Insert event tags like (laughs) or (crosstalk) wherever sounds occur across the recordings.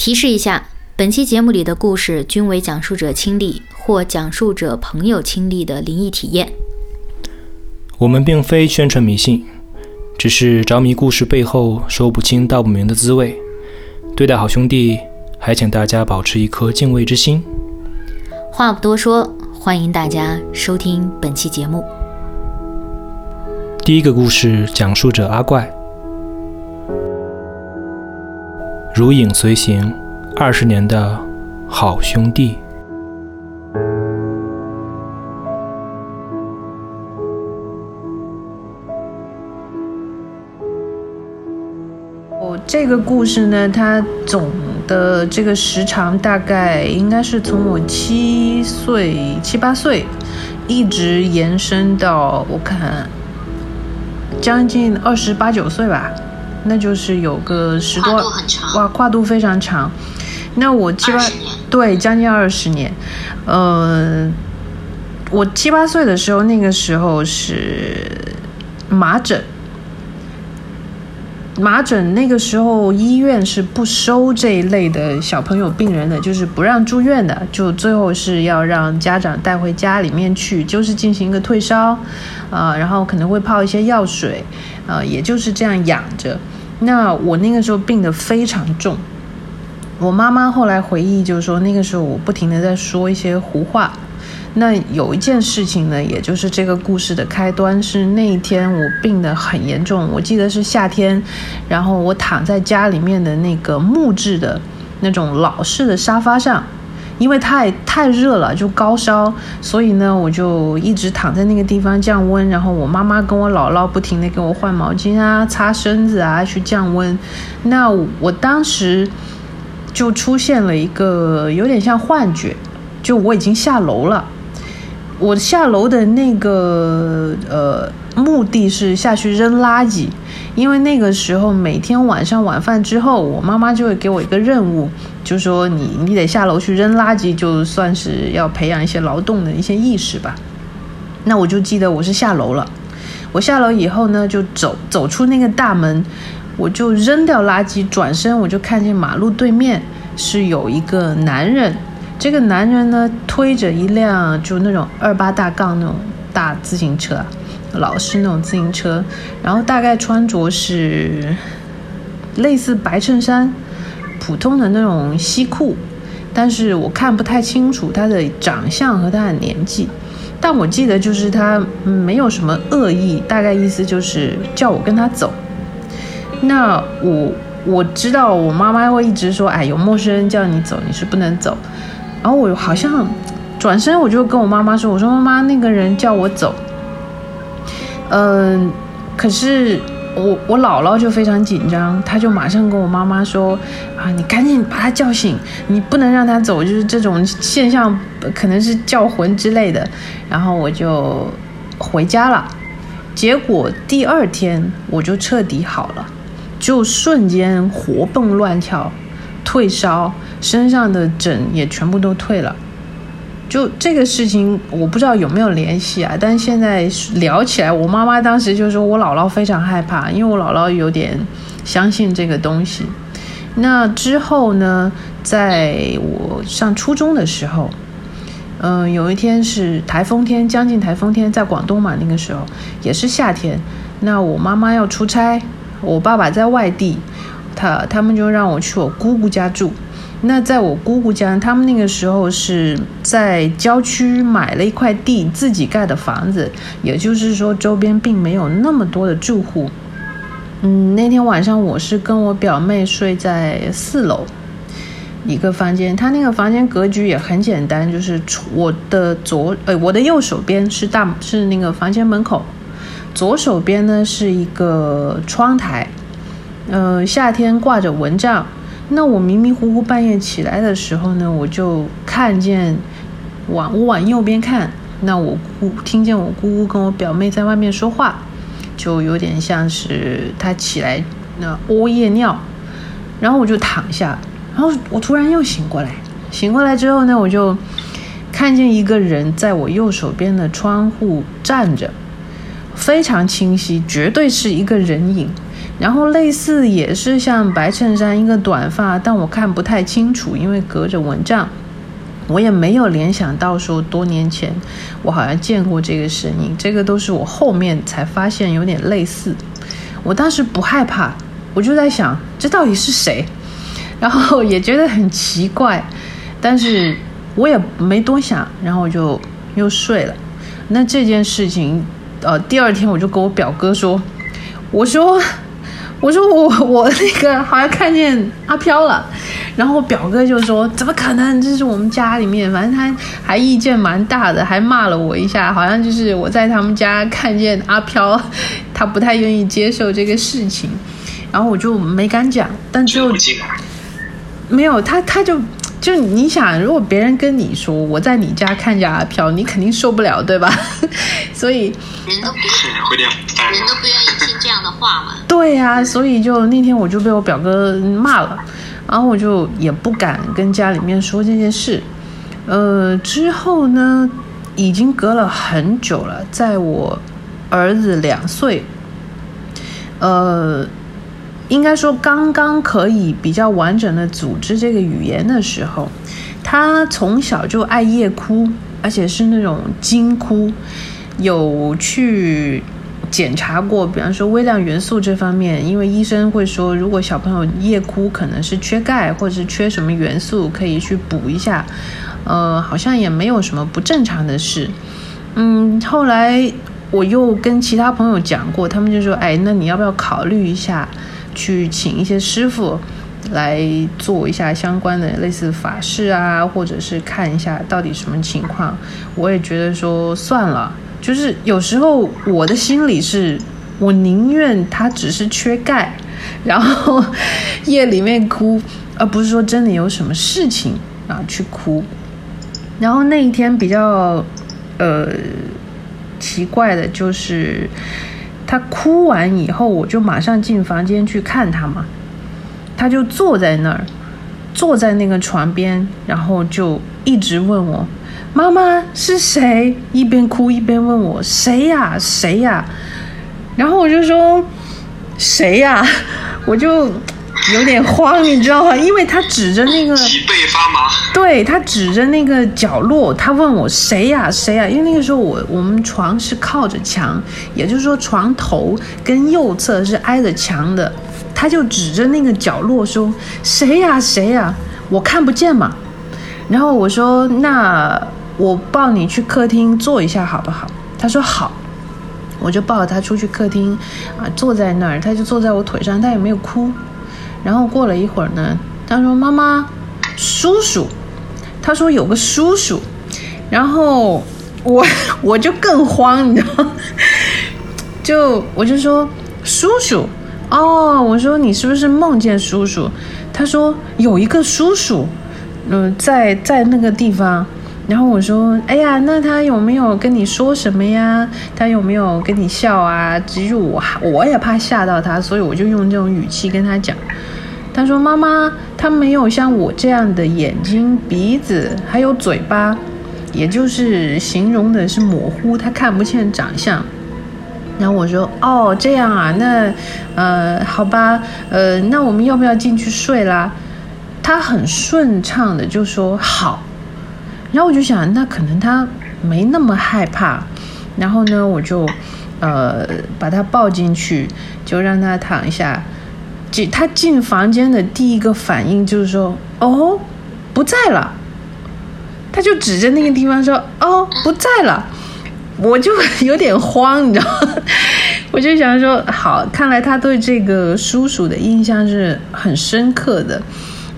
提示一下，本期节目里的故事均为讲述者亲历或讲述者朋友亲历的灵异体验。我们并非宣传迷信，只是着迷故事背后说不清道不明的滋味。对待好兄弟，还请大家保持一颗敬畏之心。话不多说，欢迎大家收听本期节目。第一个故事讲述者阿怪。如影随形，二十年的好兄弟。我这个故事呢，它总的这个时长大概应该是从我七岁、七八岁，一直延伸到我看将近二十八九岁吧。那就是有个十多哇，跨度非常长。那我七八对将近二十年，呃，我七八岁的时候，那个时候是麻疹，麻疹那个时候医院是不收这一类的小朋友病人的，就是不让住院的，就最后是要让家长带回家里面去，就是进行一个退烧，啊，然后可能会泡一些药水，呃，也就是这样养着。那我那个时候病得非常重，我妈妈后来回忆就是说，那个时候我不停的在说一些胡话。那有一件事情呢，也就是这个故事的开端，是那一天我病得很严重，我记得是夏天，然后我躺在家里面的那个木质的那种老式的沙发上。因为太太热了，就高烧，所以呢，我就一直躺在那个地方降温。然后我妈妈跟我姥姥不停地给我换毛巾啊、擦身子啊，去降温。那我当时就出现了一个有点像幻觉，就我已经下楼了。我下楼的那个呃目的是下去扔垃圾。因为那个时候每天晚上晚饭之后，我妈妈就会给我一个任务，就说你你得下楼去扔垃圾，就算是要培养一些劳动的一些意识吧。那我就记得我是下楼了，我下楼以后呢，就走走出那个大门，我就扔掉垃圾，转身我就看见马路对面是有一个男人，这个男人呢推着一辆就那种二八大杠那种大自行车。老式那种自行车，然后大概穿着是类似白衬衫、普通的那种西裤，但是我看不太清楚他的长相和他的年纪，但我记得就是他没有什么恶意，大概意思就是叫我跟他走。那我我知道我妈妈会一直说，哎，有陌生人叫你走，你是不能走。然后我好像转身我就跟我妈妈说，我说妈妈，那个人叫我走。嗯，可是我我姥姥就非常紧张，她就马上跟我妈妈说：“啊，你赶紧把他叫醒，你不能让他走，就是这种现象可能是叫魂之类的。”然后我就回家了。结果第二天我就彻底好了，就瞬间活蹦乱跳，退烧，身上的疹也全部都退了。就这个事情，我不知道有没有联系啊。但是现在聊起来，我妈妈当时就说我姥姥非常害怕，因为我姥姥有点相信这个东西。那之后呢，在我上初中的时候，嗯，有一天是台风天，将近台风天，在广东嘛，那个时候也是夏天。那我妈妈要出差，我爸爸在外地，他他们就让我去我姑姑家住。那在我姑姑家，他们那个时候是在郊区买了一块地，自己盖的房子，也就是说周边并没有那么多的住户。嗯，那天晚上我是跟我表妹睡在四楼一个房间，她那个房间格局也很简单，就是我的左呃我的右手边是大是那个房间门口，左手边呢是一个窗台，呃夏天挂着蚊帐。那我迷迷糊糊半夜起来的时候呢，我就看见往我往右边看，那我姑听见我姑姑跟我表妹在外面说话，就有点像是她起来那屙夜尿，然后我就躺下，然后我突然又醒过来，醒过来之后呢，我就看见一个人在我右手边的窗户站着，非常清晰，绝对是一个人影。然后类似也是像白衬衫一个短发，但我看不太清楚，因为隔着蚊帐，我也没有联想到说多年前我好像见过这个身影，这个都是我后面才发现有点类似。我当时不害怕，我就在想这到底是谁，然后也觉得很奇怪，但是我也没多想，然后我就又睡了。那这件事情，呃，第二天我就跟我表哥说，我说。我说我我那个好像看见阿飘了，然后我表哥就说怎么可能？这是我们家里面，反正他还意见蛮大的，还骂了我一下，好像就是我在他们家看见阿飘，他不太愿意接受这个事情，然后我就没敢讲，但就没有他他就。就你想，如果别人跟你说我在你家看见阿飘，你肯定受不了，对吧？(laughs) 所以人都不人都不愿意听这样的对呀，所以就那天我就被我表哥骂了，然后我就也不敢跟家里面说这件事。呃，之后呢，已经隔了很久了，在我儿子两岁，呃。应该说，刚刚可以比较完整的组织这个语言的时候，他从小就爱夜哭，而且是那种惊哭。有去检查过，比方说微量元素这方面，因为医生会说，如果小朋友夜哭，可能是缺钙或者是缺什么元素，可以去补一下。呃，好像也没有什么不正常的事。嗯，后来我又跟其他朋友讲过，他们就说：“哎，那你要不要考虑一下？”去请一些师傅来做一下相关的类似法事啊，或者是看一下到底什么情况。我也觉得说算了，就是有时候我的心里是，我宁愿他只是缺钙，然后夜里面哭，而不是说真的有什么事情啊去哭。然后那一天比较呃奇怪的就是。他哭完以后，我就马上进房间去看他嘛。他就坐在那儿，坐在那个床边，然后就一直问我：“妈妈是谁？”一边哭一边问我：“谁呀？谁呀？”然后我就说：“谁呀？” (laughs) 我就。有点慌，你知道吗？因为他指着那个脊背发麻，对他指着那个角落，他问我谁呀谁呀？因为那个时候我我们床是靠着墙，也就是说床头跟右侧是挨着墙的，他就指着那个角落说谁呀谁呀？我看不见嘛。然后我说那我抱你去客厅坐一下好不好？他说好，我就抱着他出去客厅啊，坐在那儿，他就坐在我腿上，他也没有哭。然后过了一会儿呢，他说：“妈妈，叔叔。”他说有个叔叔，然后我 (laughs) 我就更慌，你知道吗？(laughs) 就我就说叔叔哦，我说你是不是梦见叔叔？他说有一个叔叔，嗯，在在那个地方。然后我说：“哎呀，那他有没有跟你说什么呀？他有没有跟你笑啊？”其实我我也怕吓到他，所以我就用这种语气跟他讲。他说：“妈妈，他没有像我这样的眼睛、鼻子，还有嘴巴，也就是形容的是模糊，他看不见长相。”然后我说：“哦，这样啊，那呃，好吧，呃，那我们要不要进去睡啦？”他很顺畅的就说：“好。”然后我就想，那可能他没那么害怕。然后呢，我就呃把他抱进去，就让他躺下。进他进房间的第一个反应就是说：“哦，不在了。”他就指着那个地方说：“哦，不在了。”我就有点慌，你知道吗？我就想说：“好，看来他对这个叔叔的印象是很深刻的。”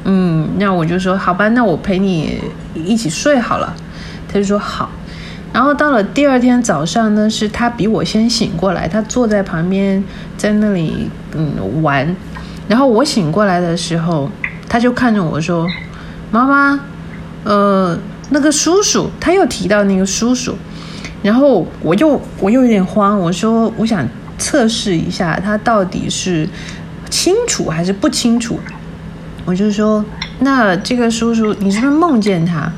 嗯，那我就说好吧，那我陪你一起睡好了。他就说好。然后到了第二天早上呢，是他比我先醒过来，他坐在旁边在那里嗯玩。然后我醒过来的时候，他就看着我说：“妈妈，呃，那个叔叔，他又提到那个叔叔。”然后我又我又有点慌，我说我想测试一下他到底是清楚还是不清楚。我就说，那这个叔叔，你是不是梦见他？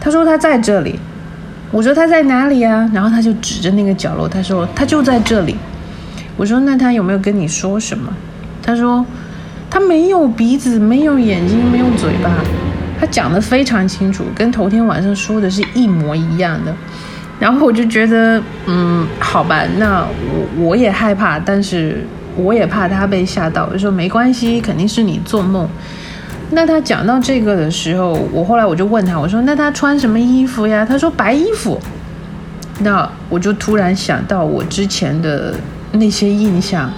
他说他在这里。我说他在哪里啊？然后他就指着那个角落，他说他就在这里。我说那他有没有跟你说什么？他说他没有鼻子，没有眼睛，没有嘴巴。他讲的非常清楚，跟头天晚上说的是一模一样的。然后我就觉得，嗯，好吧，那我我也害怕，但是我也怕他被吓到。我说没关系，肯定是你做梦。那他讲到这个的时候，我后来我就问他，我说那他穿什么衣服呀？他说白衣服。那我就突然想到我之前的那些印象，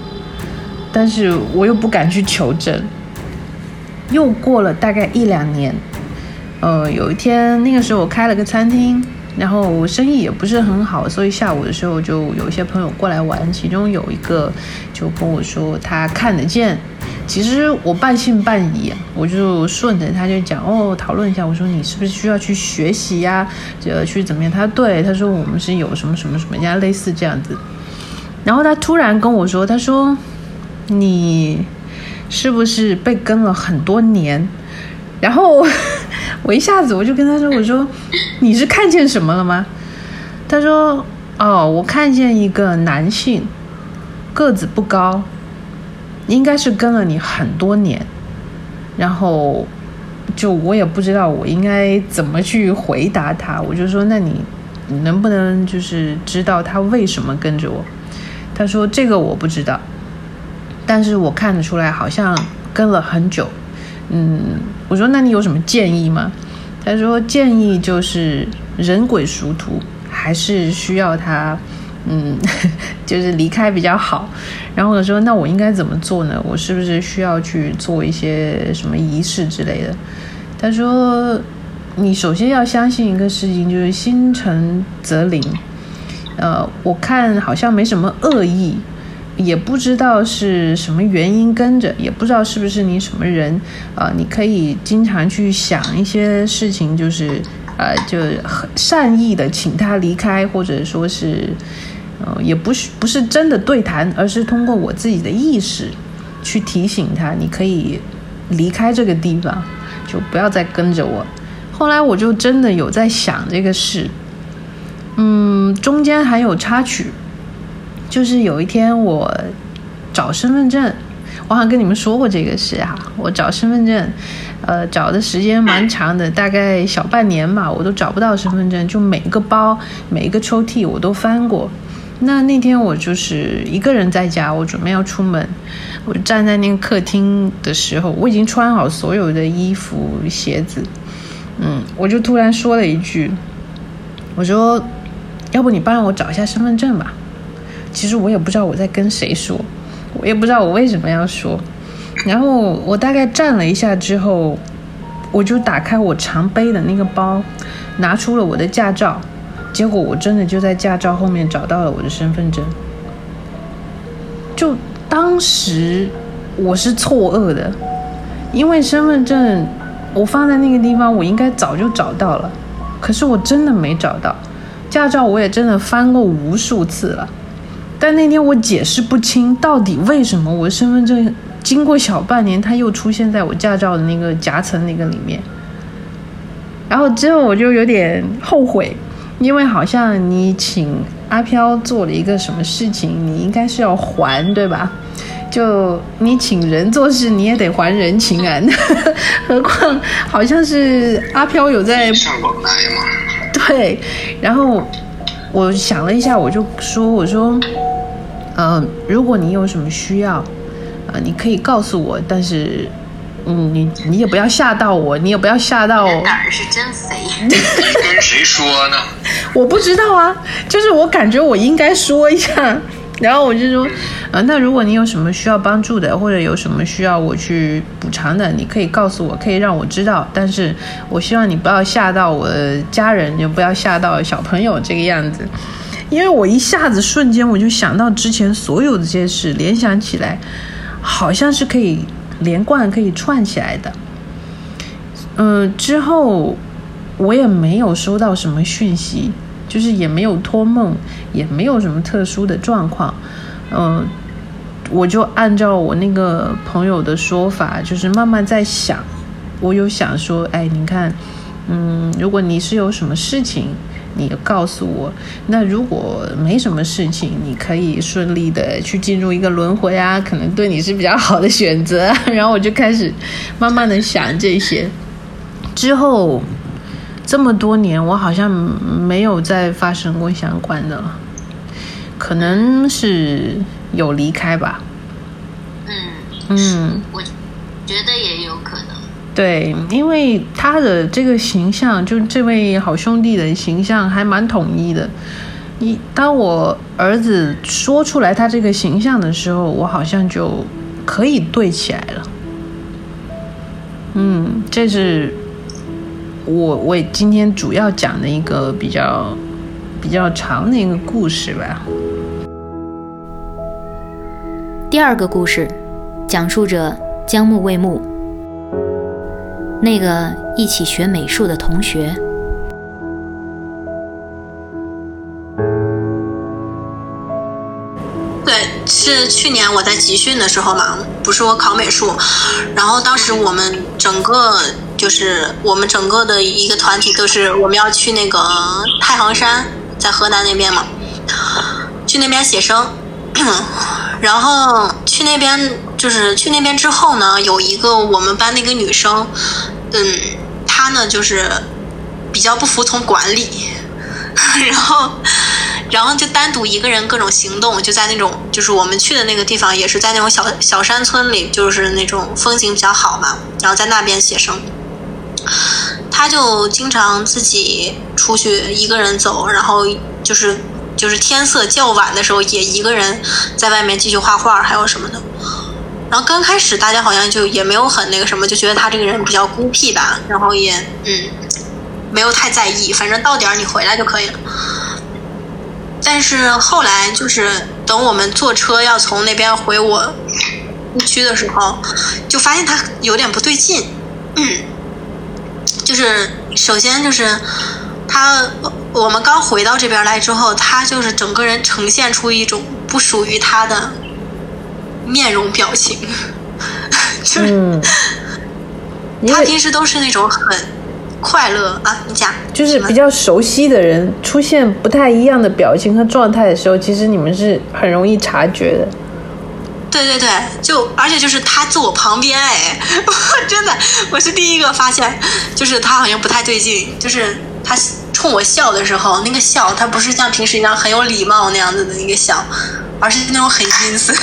但是我又不敢去求证。又过了大概一两年，呃，有一天那个时候我开了个餐厅，然后我生意也不是很好，所以下午的时候就有一些朋友过来玩，其中有一个就跟我说他看得见。其实我半信半疑，我就顺着他就讲哦，讨论一下。我说你是不是需要去学习呀？就去怎么样？他对他说我们是有什么什么什么家类似这样子。然后他突然跟我说，他说你是不是被跟了很多年？然后我一下子我就跟他说，我说 (laughs) 你是看见什么了吗？他说哦，我看见一个男性，个子不高。应该是跟了你很多年，然后就我也不知道我应该怎么去回答他，我就说那你能不能就是知道他为什么跟着我？他说这个我不知道，但是我看得出来好像跟了很久。嗯，我说那你有什么建议吗？他说建议就是人鬼殊途，还是需要他。嗯，(laughs) 就是离开比较好。然后我说：“那我应该怎么做呢？我是不是需要去做一些什么仪式之类的？”他说：“你首先要相信一个事情，就是心诚则灵。呃，我看好像没什么恶意，也不知道是什么原因跟着，也不知道是不是你什么人啊？你可以经常去想一些事情，就是呃，就很善意的请他离开，或者说是。”呃，也不是不是真的对谈，而是通过我自己的意识去提醒他，你可以离开这个地方，就不要再跟着我。后来我就真的有在想这个事，嗯，中间还有插曲，就是有一天我找身份证，我好像跟你们说过这个事哈，我找身份证，呃，找的时间蛮长的，大概小半年吧，我都找不到身份证，就每一个包、每一个抽屉我都翻过。那那天我就是一个人在家，我准备要出门，我站在那个客厅的时候，我已经穿好所有的衣服、鞋子，嗯，我就突然说了一句：“我说，要不你帮我找一下身份证吧。”其实我也不知道我在跟谁说，我也不知道我为什么要说。然后我大概站了一下之后，我就打开我常背的那个包，拿出了我的驾照。结果我真的就在驾照后面找到了我的身份证，就当时我是错愕的，因为身份证我放在那个地方，我应该早就找到了，可是我真的没找到。驾照我也真的翻过无数次了，但那天我解释不清到底为什么我身份证经过小半年，它又出现在我驾照的那个夹层那个里面，然后之后我就有点后悔。因为好像你请阿飘做了一个什么事情，你应该是要还，对吧？就你请人做事，你也得还人情啊。(laughs) 何况好像是阿飘有在上往来嘛。对，然后我想了一下，我就说：“我说，嗯，如果你有什么需要，啊，你可以告诉我，但是。”嗯，你你也不要吓到我，你也不要吓到。胆儿是真肥。跟谁说呢？(laughs) 我不知道啊，就是我感觉我应该说一下，然后我就说，呃，那如果你有什么需要帮助的，或者有什么需要我去补偿的，你可以告诉我，可以让我知道。但是我希望你不要吓到我的家人，也不要吓到小朋友这个样子，因为我一下子瞬间我就想到之前所有的这些事，联想起来，好像是可以。连贯可以串起来的，嗯，之后我也没有收到什么讯息，就是也没有托梦，也没有什么特殊的状况，嗯，我就按照我那个朋友的说法，就是慢慢在想，我有想说，哎，你看，嗯，如果你是有什么事情，你告诉我，那如果没什么事情，你可以顺利的去进入一个轮回啊，可能对你是比较好的选择。然后我就开始慢慢的想这些。之后这么多年，我好像没有再发生过相关的了，可能是有离开吧。嗯嗯，我觉得也有可能。对，因为他的这个形象，就这位好兄弟的形象还蛮统一的。你当我儿子说出来他这个形象的时候，我好像就可以对起来了。嗯，这是我我今天主要讲的一个比较比较长的一个故事吧。第二个故事，讲述者江木未木。那个一起学美术的同学，对，是去年我在集训的时候嘛，不是我考美术，然后当时我们整个就是我们整个的一个团体都是我们要去那个太行山，在河南那边嘛，去那边写生，(clears throat) 然后去那边就是去那边之后呢，有一个我们班那个女生。嗯，他呢就是比较不服从管理，(laughs) 然后，然后就单独一个人各种行动，就在那种就是我们去的那个地方，也是在那种小小山村里，就是那种风景比较好嘛，然后在那边写生。他就经常自己出去一个人走，然后就是就是天色较晚的时候，也一个人在外面继续画画，还有什么的。然后刚开始大家好像就也没有很那个什么，就觉得他这个人比较孤僻吧，然后也嗯没有太在意，反正到点儿你回来就可以了。但是后来就是等我们坐车要从那边回我区的时候，就发现他有点不对劲。嗯，就是首先就是他我们刚回到这边来之后，他就是整个人呈现出一种不属于他的。面容表情，(laughs) 就是 (laughs) 他平时都是那种很快乐啊，你讲。就是比较熟悉的人出现不太一样的表情和状态的时候，其实你们是很容易察觉的。对对对，就而且就是他坐我旁边，哎，(laughs) 真的，我是第一个发现，就是他好像不太对劲，就是他冲我笑的时候，那个笑他不是像平时一样很有礼貌那样子的一个笑，而是那种很阴森。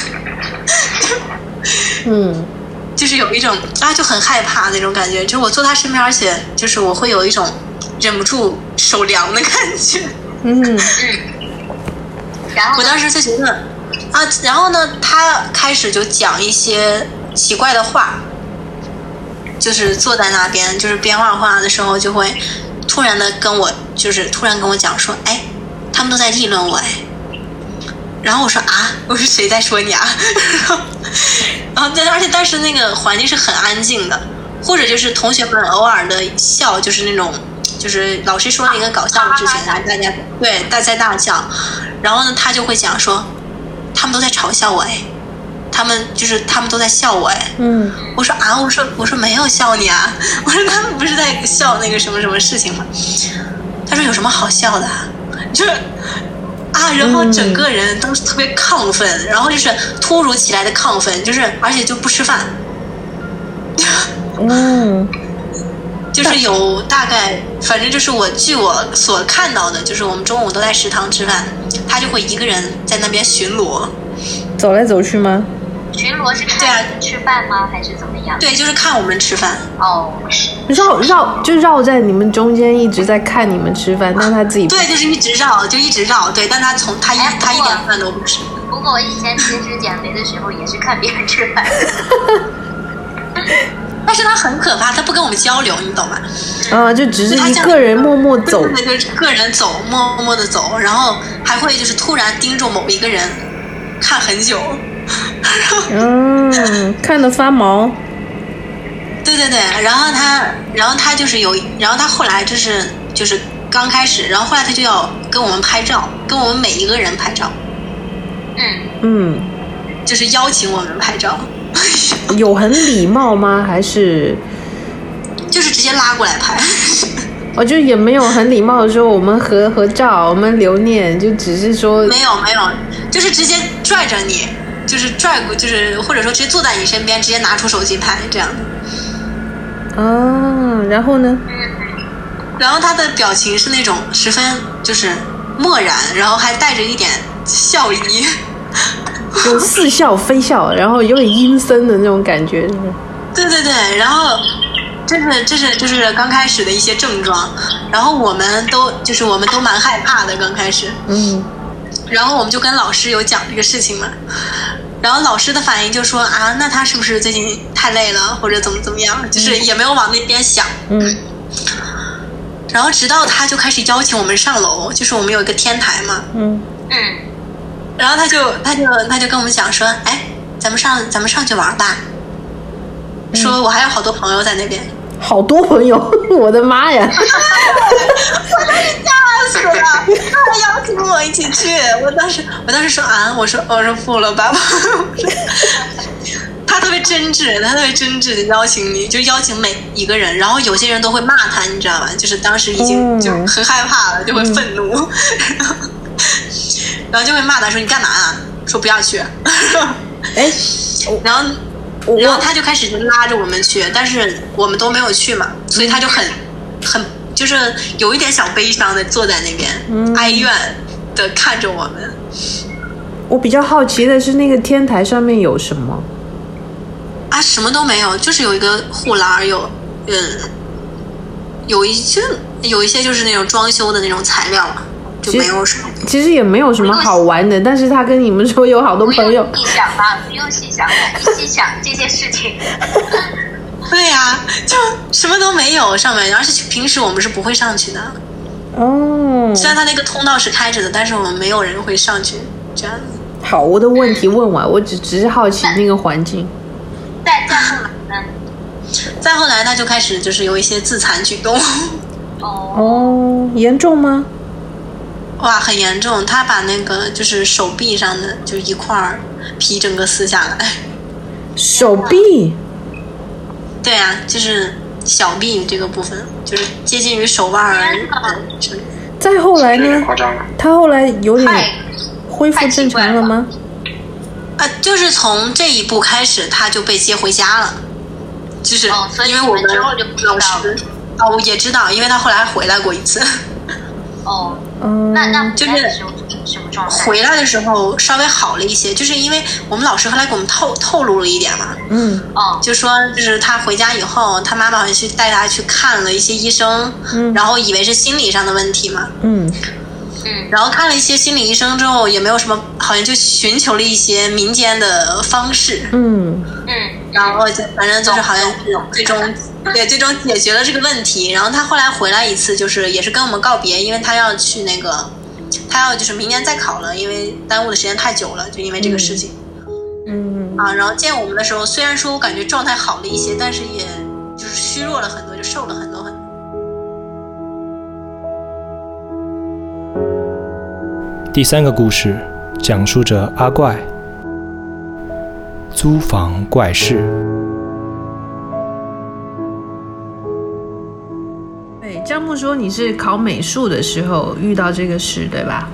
(laughs) 嗯，就是有一种啊，就很害怕那种感觉。就是我坐他身边，而且就是我会有一种忍不住手凉的感觉。嗯嗯。然后我当时就觉得啊，然后呢，他开始就讲一些奇怪的话，就是坐在那边，就是边画画的时候，就会突然的跟我，就是突然跟我讲说，哎，他们都在议论我，哎。然后我说啊，我说谁在说你啊？(laughs) 然后，而且当时那个环境是很安静的，或者就是同学们偶尔的笑，就是那种，就是老师说了一个搞笑的之前，大家对大家大笑。然后呢，他就会讲说，他们都在嘲笑我哎，他们就是他们都在笑我哎。嗯。我说啊，我说我说没有笑你啊，(laughs) 我说他们不是在笑那个什么什么事情吗？他说有什么好笑的？就是。啊，然后整个人都是特别亢奋，然后就是突如其来的亢奋，就是而且就不吃饭。嗯，(laughs) 就是有大概，反正就是我据我所看到的，就是我们中午都在食堂吃饭，他就会一个人在那边巡逻，走来走去吗？巡逻是看吃饭吗？还是怎么样？对，就是看我们吃饭。哦，绕绕就绕在你们中间，一直在看你们吃饭，但他自己对，就是一直绕，就一直绕。对，但他从他一他一点饭都不吃。不过我以前其实减肥的时候也是看别人吃饭。(laughs) 但是他很可怕，他不跟我们交流，你懂吗？啊，就只是一个人默默走，就是个人走，默默的走，然后还会就是突然盯着某一个人看很久。嗯，看得发毛。对对对，然后他，然后他就是有，然后他后来就是就是刚开始，然后后来他就要跟我们拍照，跟我们每一个人拍照。嗯嗯，就是邀请我们拍照。(laughs) 有很礼貌吗？还是？就是直接拉过来拍。我 (laughs) 就也没有很礼貌的说我们合合照，我们留念，就只是说没有没有，就是直接拽着你，就是拽过，就是或者说直接坐在你身边，直接拿出手机拍这样的。啊，然后呢？然后他的表情是那种十分就是漠然，然后还带着一点笑意，就 (laughs) 似笑非笑，然后有点阴森的那种感觉。对对对，然后。这是这是就是刚开始的一些症状，然后我们都就是我们都蛮害怕的刚开始，嗯，然后我们就跟老师有讲这个事情嘛，然后老师的反应就说啊，那他是不是最近太累了或者怎么怎么样，就是也没有往那边想，嗯，然后直到他就开始邀请我们上楼，就是我们有一个天台嘛，嗯。嗯，然后他就他就他就跟我们讲说，哎，咱们上咱们上去玩吧，说我还有好多朋友在那边。好多朋友，(laughs) 我的妈呀！我当时吓死了，他邀请我一起去，我当时我当时说啊，我说我说不了吧，他特别真挚，他特别真挚的邀请你，就邀请每一个人，然后有些人都会骂他，你知道吧？就是当时已经就很害怕了，就会愤怒，(laughs) 然后就会骂他说你干嘛啊？说不要去，(laughs) 哎，然后。然后他就开始拉着我们去，但是我们都没有去嘛，所以他就很很就是有一点小悲伤的坐在那边，哀怨的看着我们。我比较好奇的是，那个天台上面有什么？啊，什么都没有，就是有一个护栏，有嗯，有一些有一些就是那种装修的那种材料。就没有什么，其实也没有什么好玩的。但是他跟你们说有好多朋友，细想吧，不用细想，细想这些事情。(laughs) 对呀，就什么都没有上面，而且平时我们是不会上去的。哦。虽然他那个通道是开着的，但是我们没有人会上去。这样子。好，我的问题问完，我只只是好奇那个环境。再再后来呢？再后来，他就开始就是有一些自残举动。哦。哦，严重吗？哇，很严重！他把那个就是手臂上的就一块皮整个撕下来。(laughs) 手臂？对啊，就是小臂这个部分，就是接近于手腕儿。再后来呢？他后来有点恢复正常了吗？啊，就是从这一步开始，他就被接回家了。就是因为我们老师哦，我也知道，因为他后来回来过一次。哦。那那就是什么状态？回来的时候稍微好了一些，就是因为我们老师后来给我们透透露了一点嘛，嗯，哦，就说就是他回家以后，他妈妈好像去带他去看了一些医生，嗯，然后以为是心理上的问题嘛，嗯，嗯，然后看了一些心理医生之后，也没有什么，好像就寻求了一些民间的方式，嗯嗯，然后就反正就是好像最终。对，最终解决了这个问题。然后他后来回来一次，就是也是跟我们告别，因为他要去那个，他要就是明年再考了，因为耽误的时间太久了，就因为这个事情。嗯。啊，然后见我们的时候，虽然说我感觉状态好了一些，但是也就是虚弱了很多，就瘦了很多很多。第三个故事讲述着阿怪租房怪事。张木说：“你是考美术的时候遇到这个事，对吧？”“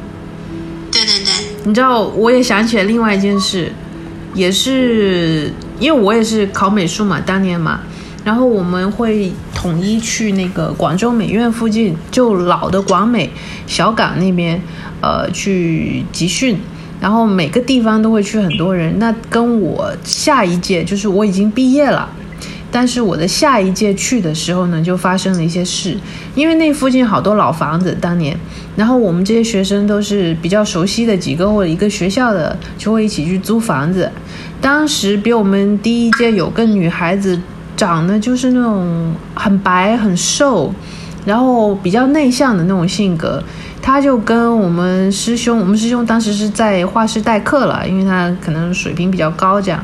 对对对。”你知道，我也想起来另外一件事，也是因为我也是考美术嘛，当年嘛，然后我们会统一去那个广州美院附近，就老的广美小港那边，呃，去集训，然后每个地方都会去很多人。那跟我下一届，就是我已经毕业了。但是我的下一届去的时候呢，就发生了一些事，因为那附近好多老房子，当年，然后我们这些学生都是比较熟悉的几个或者一个学校的，就会一起去租房子。当时比我们第一届有个女孩子，长得就是那种很白很瘦，然后比较内向的那种性格，他就跟我们师兄，我们师兄当时是在画室代课了，因为他可能水平比较高，这样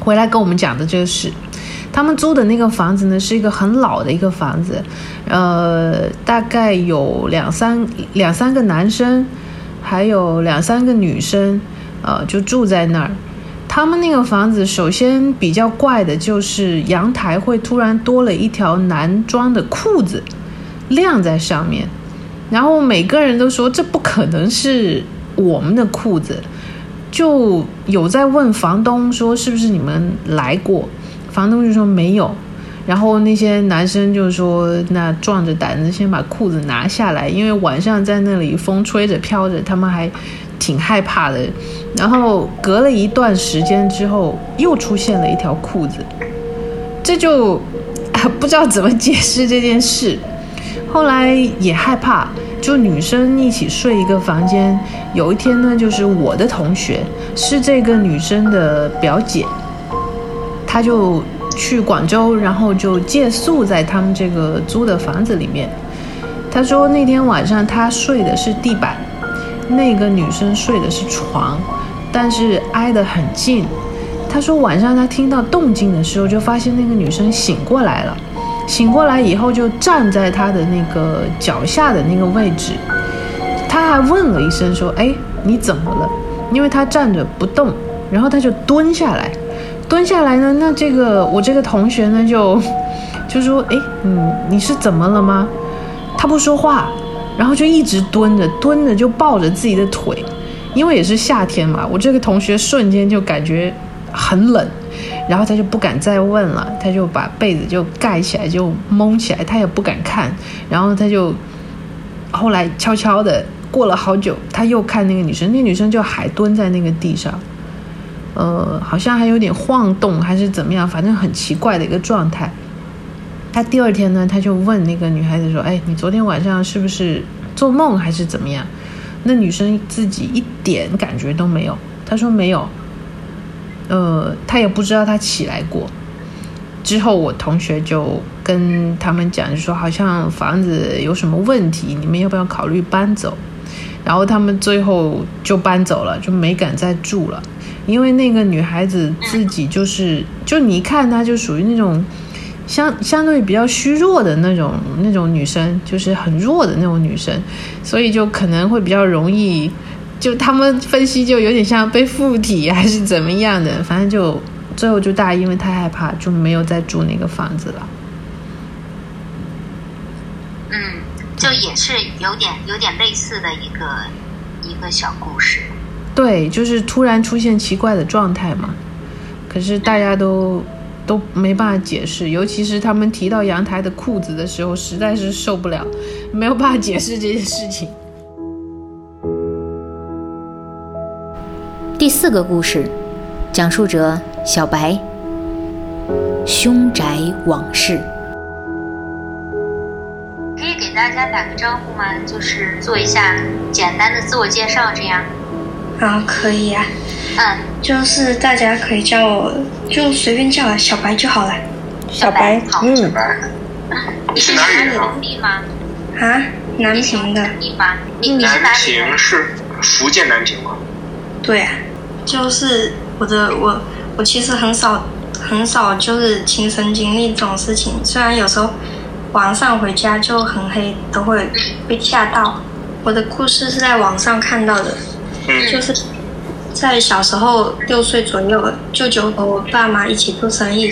回来跟我们讲的这个事。他们租的那个房子呢，是一个很老的一个房子，呃，大概有两三两三个男生，还有两三个女生，呃，就住在那儿。他们那个房子首先比较怪的就是阳台会突然多了一条男装的裤子，晾在上面，然后每个人都说这不可能是我们的裤子，就有在问房东说是不是你们来过，房东就说没有，然后那些男生就说那壮着胆子先把裤子拿下来，因为晚上在那里风吹着飘着，他们还挺害怕的。然后隔了一段时间之后，又出现了一条裤子，这就不知道怎么解释这件事。后来也害怕，就女生一起睡一个房间。有一天呢，就是我的同学是这个女生的表姐，她就去广州，然后就借宿在他们这个租的房子里面。她说那天晚上她睡的是地板，那个女生睡的是床。但是挨得很近，她说晚上她听到动静的时候，就发现那个女生醒过来了。醒过来以后就站在他的那个脚下的那个位置，他还问了一声说：“哎，你怎么了？”因为他站着不动，然后他就蹲下来，蹲下来呢，那这个我这个同学呢就就说：“哎，嗯，你是怎么了吗？”他不说话，然后就一直蹲着，蹲着就抱着自己的腿。因为也是夏天嘛，我这个同学瞬间就感觉很冷，然后他就不敢再问了，他就把被子就盖起来，就蒙起来，他也不敢看。然后他就后来悄悄的过了好久，他又看那个女生，那女生就还蹲在那个地上，呃，好像还有点晃动还是怎么样，反正很奇怪的一个状态。他第二天呢，他就问那个女孩子说：“哎，你昨天晚上是不是做梦还是怎么样？”那女生自己一点感觉都没有，她说没有，呃，她也不知道她起来过。之后我同学就跟他们讲，就说好像房子有什么问题，你们要不要考虑搬走？然后他们最后就搬走了，就没敢再住了，因为那个女孩子自己就是，就你一看她就属于那种。相相对比较虚弱的那种那种女生，就是很弱的那种女生，所以就可能会比较容易，就他们分析就有点像被附体还是怎么样的，反正就最后就大家因为太害怕就没有再住那个房子了。嗯，就也是有点有点类似的一个一个小故事。对，就是突然出现奇怪的状态嘛，可是大家都。都没办法解释，尤其是他们提到阳台的裤子的时候，实在是受不了，没有办法解释这件事情。第四个故事，讲述者小白。凶宅往事。可以给大家打个招呼吗？就是做一下简单的自我介绍，这样。啊，可以呀。嗯，就是大家可以叫我，就随便叫了，小白就好了。小白，嗯。你是哪里人？啊，南平的。南平是福建南平吗？对，就是我的我我其实很少很少就是亲身经历这种事情，虽然有时候晚上回家就很黑，都会被吓到。我的故事是在网上看到的，就是。在小时候六岁左右，舅舅和我爸妈一起做生意，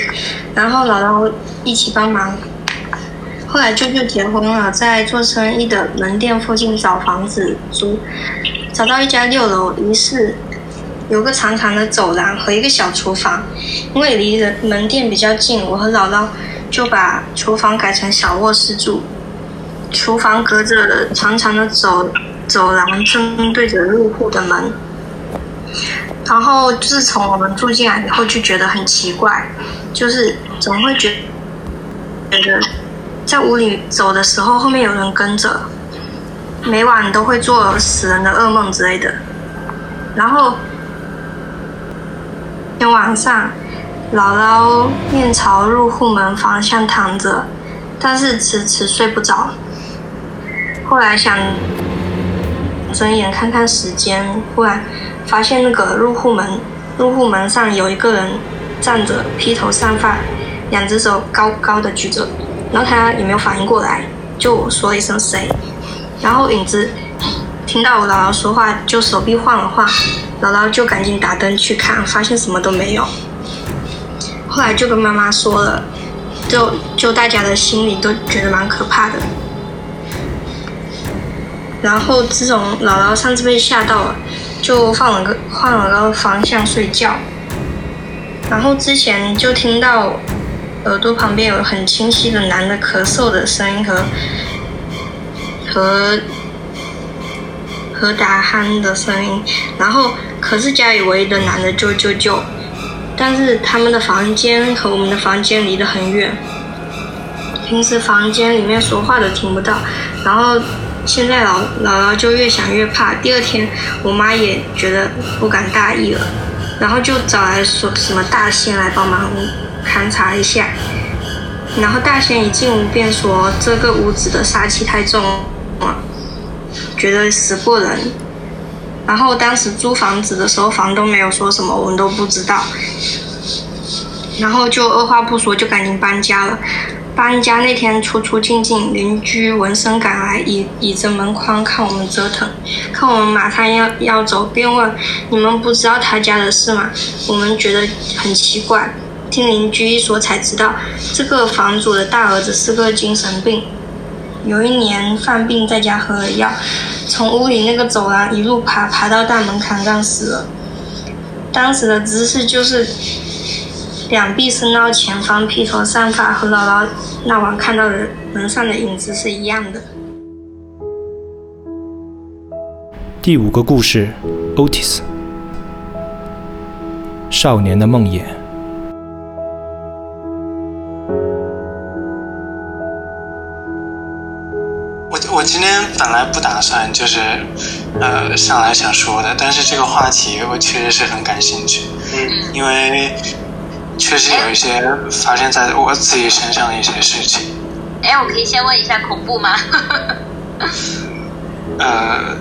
然后姥姥一起帮忙。后来舅舅结婚了，在做生意的门店附近找房子租，找到一家六楼一室，有个长长的走廊和一个小厨房。因为离人门店比较近，我和姥姥就把厨房改成小卧室住。厨房隔着长长的走走廊，正对着入户的门。然后自从我们住进来以后，就觉得很奇怪，就是总会觉觉得在屋里走的时候，后面有人跟着，每晚都会做死人的噩梦之类的。然后天晚上，姥姥面朝入户门方向躺着，但是迟迟睡不着。后来想睁眼看看时间，忽然。发现那个入户门，入户门上有一个人站着，披头散发，两只手高高的举着，然后他也没有反应过来，就说了一声谁，然后影子听到我姥姥说话，就手臂晃了晃，姥姥就赶紧打灯去看，发现什么都没有，后来就跟妈妈说了，就就大家的心里都觉得蛮可怕的，然后自从姥姥上次被吓到了，就换了个换了个方向睡觉。然后之前就听到耳朵旁边有很清晰的男的咳嗽的声音和和和打鼾的声音，然后可是家里唯一的男的就就就，但是他们的房间和我们的房间离得很远，平时房间里面说话都听不到，然后。现在老姥姥就越想越怕，第二天我妈也觉得不敢大意了，然后就找来说什么大仙来帮忙勘察一下，然后大仙一进屋便说这个屋子的杀气太重觉得死过人，然后当时租房子的时候房东没有说什么，我们都不知道，然后就二话不说就赶紧搬家了。搬家那天出出进进，邻居闻声赶来，倚倚着门框看我们折腾，看我们马上要要走，便问：“你们不知道他家的事吗？”我们觉得很奇怪，听邻居一说才知道，这个房主的大儿子是个精神病，有一年犯病在家喝了药，从屋里那个走廊一路爬爬到大门槛上死了。当时的姿势就是。两臂伸到前方，披头散发，和姥姥那晚看到的门上的影子是一样的。第五个故事，Otis，少年的梦魇。我我今天本来不打算就是呃上来想说的，但是这个话题我确实是很感兴趣，嗯，因为。确实有一些发生在我自己身上的一些事情。哎，我可以先问一下恐怖吗？(laughs) 呃，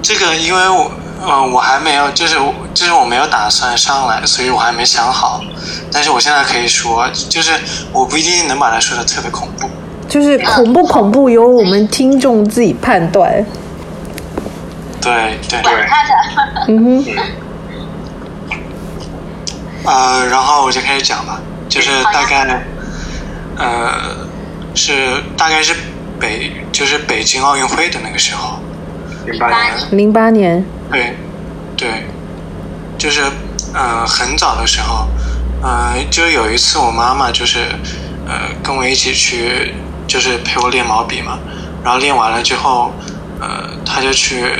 这个因为我，呃，我还没有，就是就是我没有打算上来，所以我还没想好。但是我现在可以说，就是我不一定能把它说的特别恐怖。就是恐不恐怖由我们听众自己判断。对对对。嗯哼。呃，然后我就开始讲吧，就是大概，呃，是大概是北，就是北京奥运会的那个时候，零八年，零八年，对，对，就是呃很早的时候，呃，就有一次我妈妈就是呃跟我一起去，就是陪我练毛笔嘛，然后练完了之后，呃，他就去，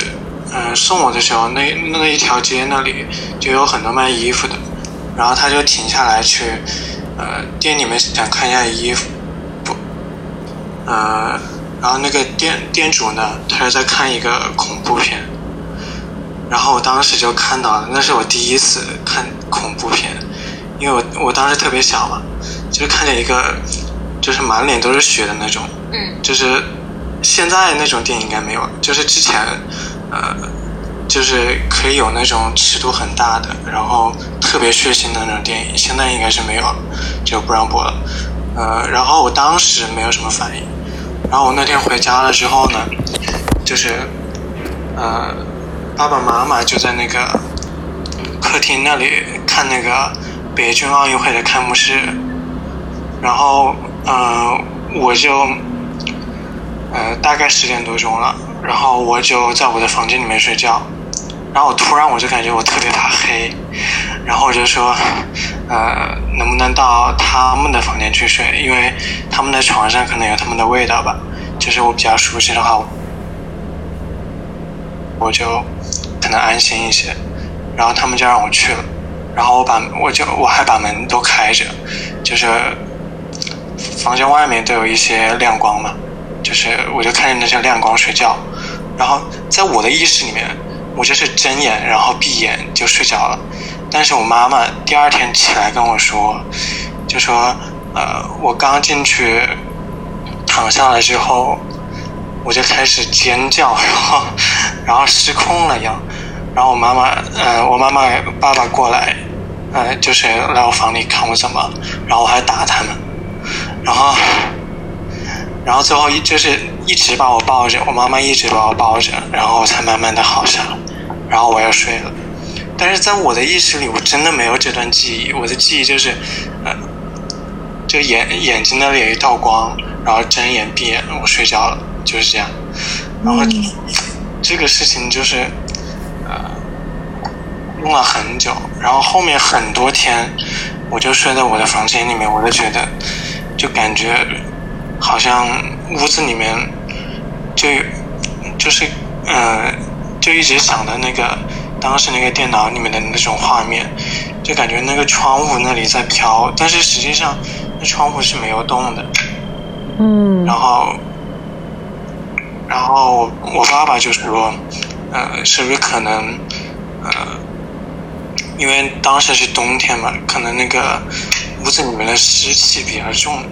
嗯，送我的时候，那那一条街那里就有很多卖衣服的。然后他就停下来去，呃，店里面想看一下衣服，不，呃，然后那个店店主呢，他是在看一个恐怖片，然后我当时就看到了，那是我第一次看恐怖片，因为我我当时特别小嘛，就看见一个就是满脸都是血的那种，嗯，就是现在那种电影应该没有，就是之前，呃。就是可以有那种尺度很大的，然后特别血腥的那种电影，现在应该是没有了，就不让播了。呃，然后我当时没有什么反应，然后我那天回家了之后呢，就是呃，爸爸妈妈就在那个客厅那里看那个北京奥运会的开幕式，然后呃，我就呃大概十点多钟了，然后我就在我的房间里面睡觉。然后我突然我就感觉我特别怕黑，然后我就说，呃，能不能到他们的房间去睡？因为他们的床上可能有他们的味道吧，就是我比较熟悉的话，我就可能安心一些。然后他们就让我去了，然后我把我就我还把门都开着，就是房间外面都有一些亮光嘛，就是我就看着那些亮光睡觉。然后在我的意识里面。我就是睁眼，然后闭眼就睡着了。但是我妈妈第二天起来跟我说，就说，呃，我刚进去躺下来之后，我就开始尖叫，然后，然后失控了一样。然后我妈妈，呃，我妈妈爸爸过来，呃，就是来我房里看我怎么，然后我还打他们，然后，然后最后一就是一直把我抱着，我妈妈一直把我抱着，然后才慢慢的好下来。然后我又睡了，但是在我的意识里，我真的没有这段记忆。我的记忆就是，呃，就眼眼睛那里有一道光，然后睁眼闭眼，我睡觉了，就是这样。然后这个事情就是，呃，弄了很久，然后后面很多天，我就睡在我的房间里面，我就觉得，就感觉好像屋子里面就就是呃，就一直想的那个当时那个电脑里面的那种画面，就感觉那个窗户那里在飘，但是实际上那窗户是没有动的，嗯，然后。然后我爸爸就说：“呃，是不是可能，呃，因为当时是冬天嘛，可能那个屋子里面的湿气比较重，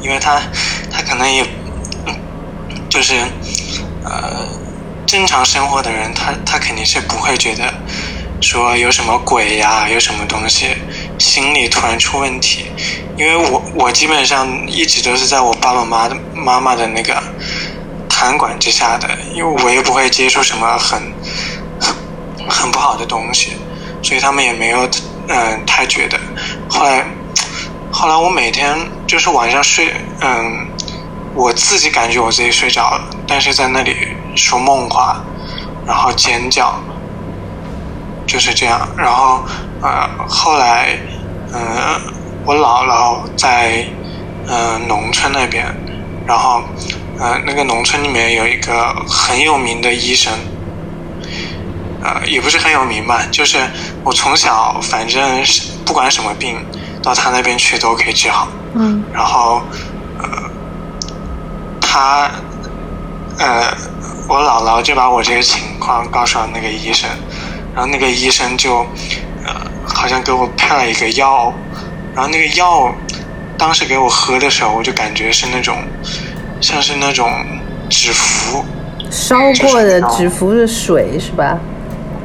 因为他他可能也，就是呃，正常生活的人，他他肯定是不会觉得说有什么鬼呀，有什么东西，心里突然出问题，因为我我基本上一直都是在我爸爸妈妈妈的那个。”看管之下的，因为我也不会接触什么很很很不好的东西，所以他们也没有嗯太觉得。后来后来我每天就是晚上睡嗯，我自己感觉我自己睡着了，但是在那里说梦话，然后尖叫，就是这样。然后呃后来嗯我姥姥在嗯农村那边，然后。呃，那个农村里面有一个很有名的医生，呃，也不是很有名吧，就是我从小反正是不管什么病，到他那边去都可以治好。嗯。然后，呃，他，呃，我姥姥就把我这个情况告诉了那个医生，然后那个医生就，呃，好像给我配了一个药，然后那个药当时给我喝的时候，我就感觉是那种。像是那种纸符，烧过的纸符的水是吧？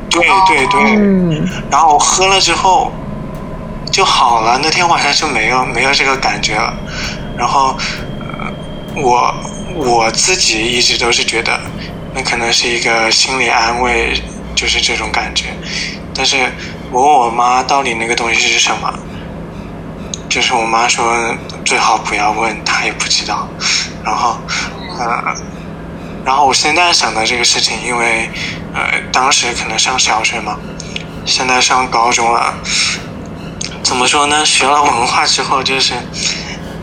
对对对，嗯。然后我喝了之后就好了，那天晚上就没有没有这个感觉了。然后，呃，我我自己一直都是觉得，那可能是一个心理安慰，就是这种感觉。但是我问我妈到底那个东西是什么，就是我妈说最好不要问，她也不知道。然后，呃，然后我现在想到这个事情，因为，呃，当时可能上小学嘛，现在上高中了，怎么说呢？学了文化之后，就是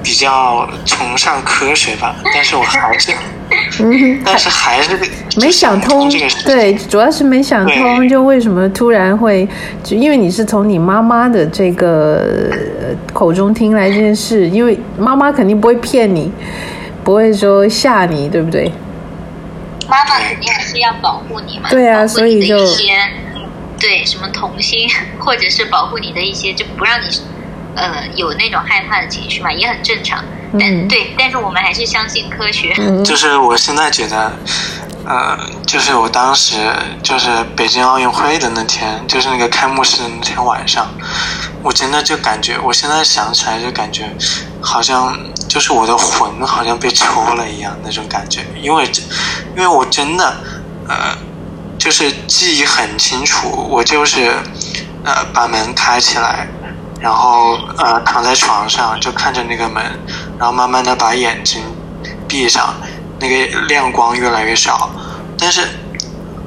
比较崇尚科学吧。但是我还是，(laughs) 嗯，但是还是没想通这个事。对，主要是没想通，就为什么突然会，就因为你是从你妈妈的这个口中听来这件事，因为妈妈肯定不会骗你。不会说吓你，对不对？妈妈肯定还是要保护你嘛。对啊，所以就对什么童心，或者是保护你的一些，就不让你呃有那种害怕的情绪嘛，也很正常。但对，但是我们还是相信科学。(laughs) 就是我现在觉得，呃，就是我当时就是北京奥运会的那天，就是那个开幕式的那天晚上，我真的就感觉，我现在想起来就感觉好像。就是我的魂好像被抽了一样那种感觉，因为，因为我真的，呃，就是记忆很清楚，我就是，呃，把门开起来，然后呃躺在床上就看着那个门，然后慢慢的把眼睛闭上，那个亮光越来越少，但是，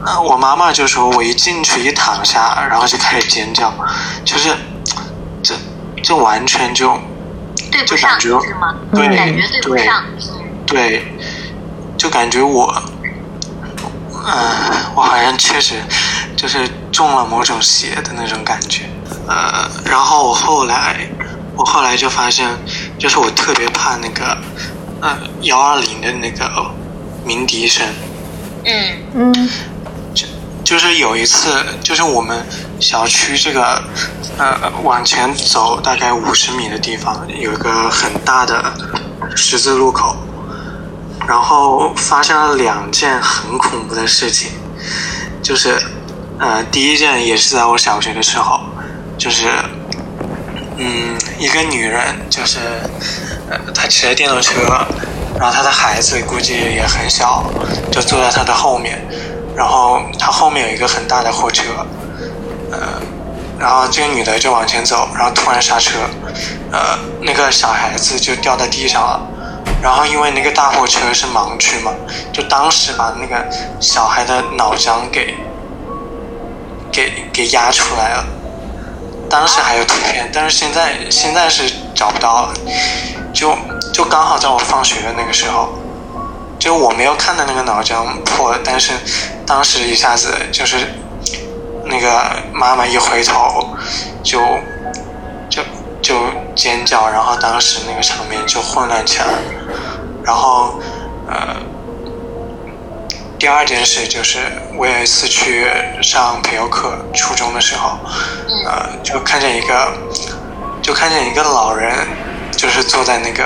呃，我妈妈就说我一进去一躺下，然后就开始尖叫，就是，这这完全就。对不上是吗？对，感觉对不上。对，就感觉我，嗯，我好像确实就是中了某种邪的那种感觉。呃，然后我后来，我后来就发现，就是我特别怕那个，呃，幺二零的那个鸣笛声。嗯嗯。就是有一次，就是我们小区这个，呃，往前走大概五十米的地方，有一个很大的十字路口，然后发生了两件很恐怖的事情，就是，呃，第一件也是在我小学的时候，就是，嗯，一个女人，就是，呃，她骑着电动车，然后她的孩子估计也很小，就坐在她的后面。然后她后面有一个很大的货车，呃，然后这个女的就往前走，然后突然刹车，呃，那个小孩子就掉在地上了，然后因为那个大货车是盲区嘛，就当时把那个小孩的脑浆给给给压出来了。当时还有图片，但是现在现在是找不到了。就就刚好在我放学的那个时候，就我没有看到那个脑浆破了，但是当时一下子就是那个妈妈一回头就就就尖叫，然后当时那个场面就混乱起来。然后呃，第二件事就是我有一次去上培优课，初中的时候，呃，就看见一个就看见一个老人。就是坐在那个，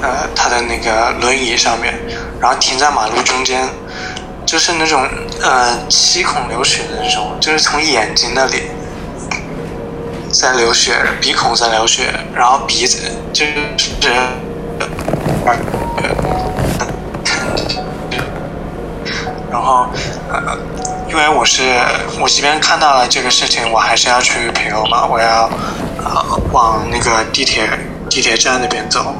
呃，他的那个轮椅上面，然后停在马路中间，就是那种呃七孔流血的那种，就是从眼睛那里在流血，鼻孔在流血，然后鼻子就是，然后呃，因为我是我即便看到了这个事情，我还是要去陪我嘛，我要呃往那个地铁。地铁站那边走，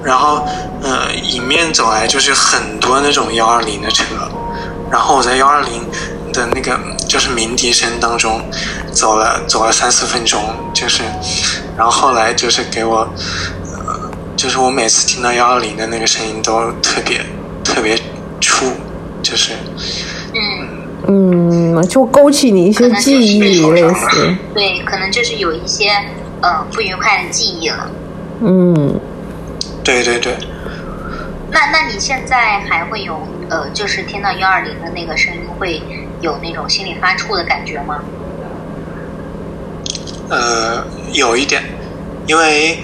然后，呃，迎面走来就是很多那种幺二零的车，然后我在幺二零的那个就是鸣笛声当中走了走了三四分钟，就是，然后后来就是给我，呃，就是我每次听到幺二零的那个声音都特别特别粗，就是，嗯，嗯，就勾起你一些记忆类似，对，可能就是有一些呃不愉快的记忆了。嗯，对对对。那那你现在还会有呃，就是听到幺二零的那个声音，会有那种心里发怵的感觉吗？呃，有一点，因为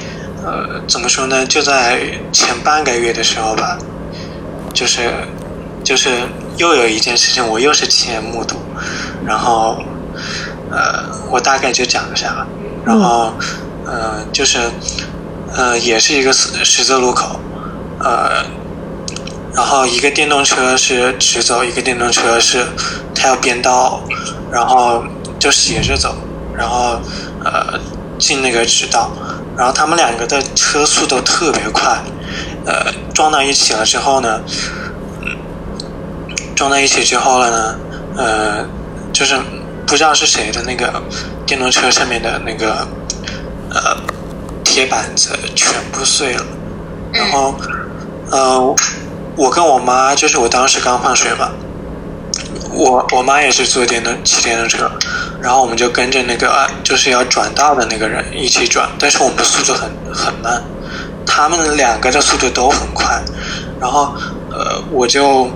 呃，怎么说呢？就在前半个月的时候吧，就是就是又有一件事情，我又是亲眼目睹，然后呃，我大概就讲一下吧，然后呃，就是。呃，也是一个十字路口，呃，然后一个电动车是直走，一个电动车是它要变道，然后就斜着走，然后呃进那个直道，然后他们两个的车速都特别快，呃撞到一起了之后呢，嗯，撞到一起之后了呢，呃，就是不知道是谁的那个电动车上面的那个呃。铁板子全部碎了，然后，呃，我跟我妈就是我当时刚放学嘛，我我妈也是坐电动骑电动车，然后我们就跟着那个就是要转道的那个人一起转，但是我们速度很很慢，他们两个的速度都很快，然后呃我就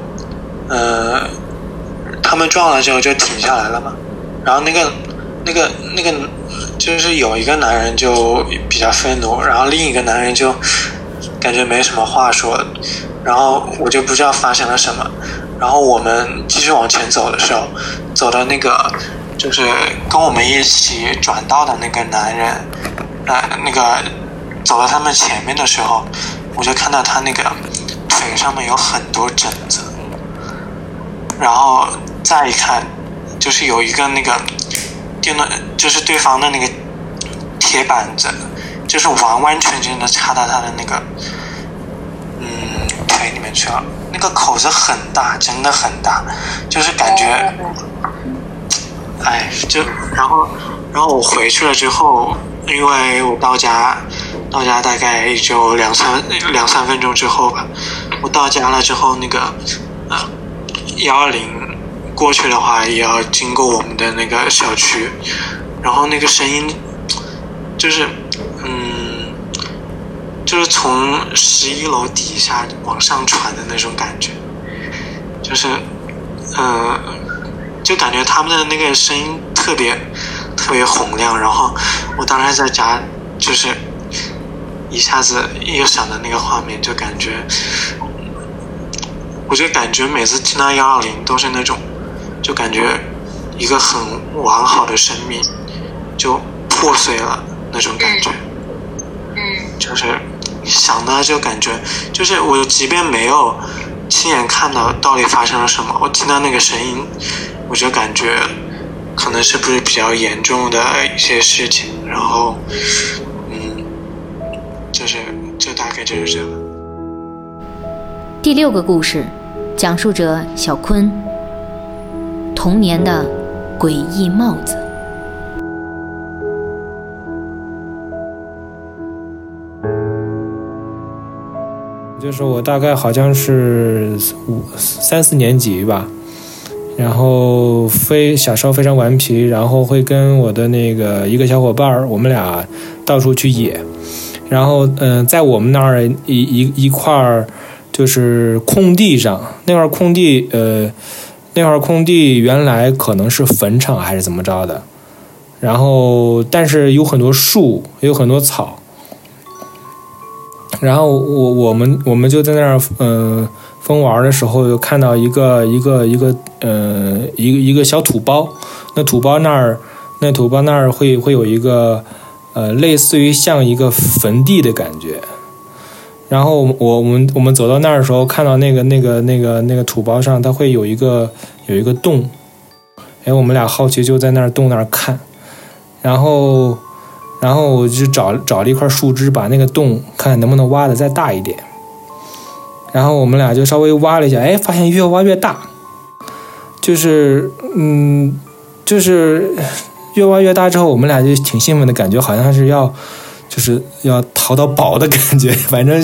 呃他们撞了之后就停下来了嘛，然后那个那个那个。就是有一个男人就比较愤怒，然后另一个男人就感觉没什么话说，然后我就不知道发生了什么。然后我们继续往前走的时候，走到那个就是跟我们一起转道的那个男人，呃，那个走到他们前面的时候，我就看到他那个腿上面有很多疹子，然后再一看，就是有一个那个。电动就是对方的那个铁板子，就是完完全全的插到他的那个嗯腿里面去了。那个口子很大，真的很大，就是感觉，哎，就然后然后我回去了之后，因为我到家到家大概也就两三两三分钟之后吧，我到家了之后，那个呃幺二零。过去的话也要经过我们的那个小区，然后那个声音就是，嗯，就是从十一楼底下往上传的那种感觉，就是，嗯，就感觉他们的那个声音特别特别洪亮，然后我当时在家就是一下子又想到那个画面，就感觉，我就感觉每次听到幺二零都是那种。就感觉一个很完好的生命就破碎了那种感觉，嗯，就是想到就感觉，就是我即便没有亲眼看到到底发生了什么，我听到那个声音，我就感觉可能是不是比较严重的一些事情，然后，嗯，就是这大概就是这个。第六个故事，讲述者小坤。童年的诡异帽子。就是我大概好像是五三四年级吧，然后非小时候非常顽皮，然后会跟我的那个一个小伙伴儿，我们俩到处去野，然后嗯，在我们那儿一一一块儿就是空地上，那块空地呃，那块空地原来可能是坟场还是怎么着的，然后但是有很多树，有很多草。然后我我们我们就在那儿嗯疯玩的时候，又看到一个一个一个呃一个一个小土包，那土包那儿那土包那儿会会有一个呃类似于像一个坟地的感觉。然后我我们我们走到那儿的时候，看到那个那个那个那个土包上，它会有一个有一个洞。哎，我们俩好奇就在那儿洞那儿看，然后。然后我就找找了一块树枝，把那个洞看能不能挖的再大一点。然后我们俩就稍微挖了一下，哎，发现越挖越大，就是嗯，就是越挖越大之后，我们俩就挺兴奋的感觉，好像是要就是要淘到宝的感觉。(laughs) 反正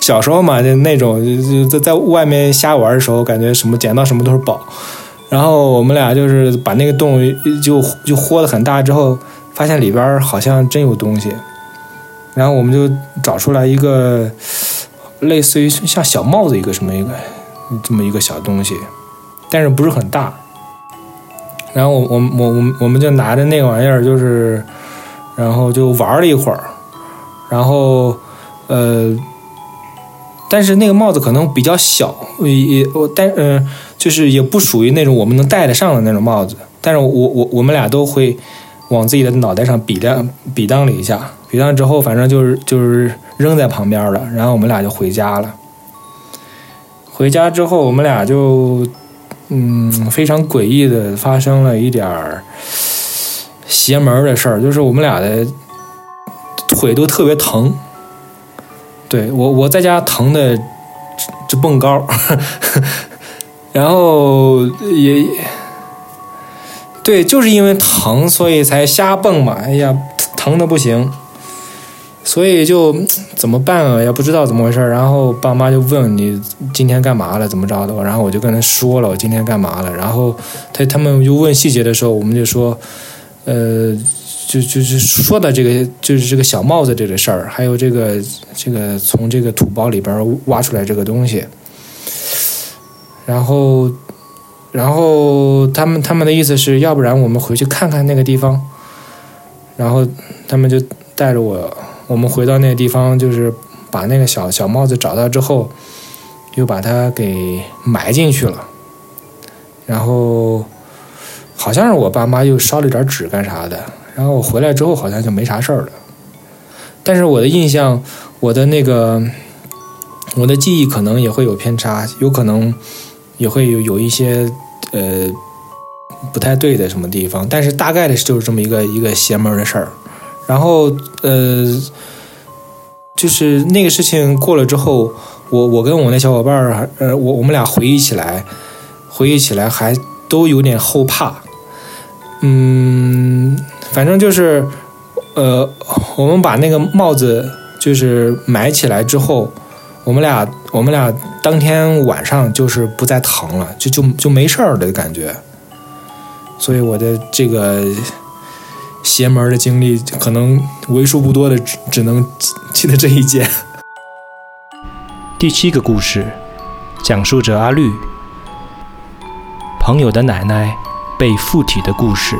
小时候嘛，就那种就在在外面瞎玩的时候，感觉什么捡到什么都是宝。然后我们俩就是把那个洞就就豁的很大之后。发现里边好像真有东西，然后我们就找出来一个类似于像小帽子一个什么一个这么一个小东西，但是不是很大。然后我我我我我们就拿着那个玩意儿，就是然后就玩了一会儿，然后呃，但是那个帽子可能比较小，也我但嗯，就是也不属于那种我们能戴得上的那种帽子。但是我我我们俩都会。往自己的脑袋上比量比当了一下，比当之后，反正就是就是扔在旁边了。然后我们俩就回家了。回家之后，我们俩就嗯非常诡异的发生了一点儿邪门的事儿，就是我们俩的腿都特别疼。对我我在家疼的直蹦高，(laughs) 然后也。对，就是因为疼，所以才瞎蹦嘛。哎呀，疼的不行，所以就怎么办啊？也不知道怎么回事。然后爸妈就问你今天干嘛了，怎么着的？然后我就跟他说了我今天干嘛了。然后他他们就问细节的时候，我们就说，呃，就就是说的这个就是这个小帽子这个事儿，还有这个这个从这个土包里边挖出来这个东西，然后。然后他们他们的意思是要不然我们回去看看那个地方，然后他们就带着我，我们回到那个地方，就是把那个小小帽子找到之后，又把它给埋进去了。然后好像是我爸妈又烧了点纸干啥的，然后我回来之后好像就没啥事儿了。但是我的印象，我的那个我的记忆可能也会有偏差，有可能。也会有有一些呃不太对的什么地方，但是大概的就是这么一个一个邪门的事儿。然后呃，就是那个事情过了之后，我我跟我那小伙伴儿，呃，我我们俩回忆起来，回忆起来还都有点后怕。嗯，反正就是呃，我们把那个帽子就是埋起来之后。我们俩，我们俩当天晚上就是不再疼了，就就就没事儿的感觉。所以我的这个邪门的经历，可能为数不多的只只能记得这一件。第七个故事，讲述着阿绿朋友的奶奶被附体的故事。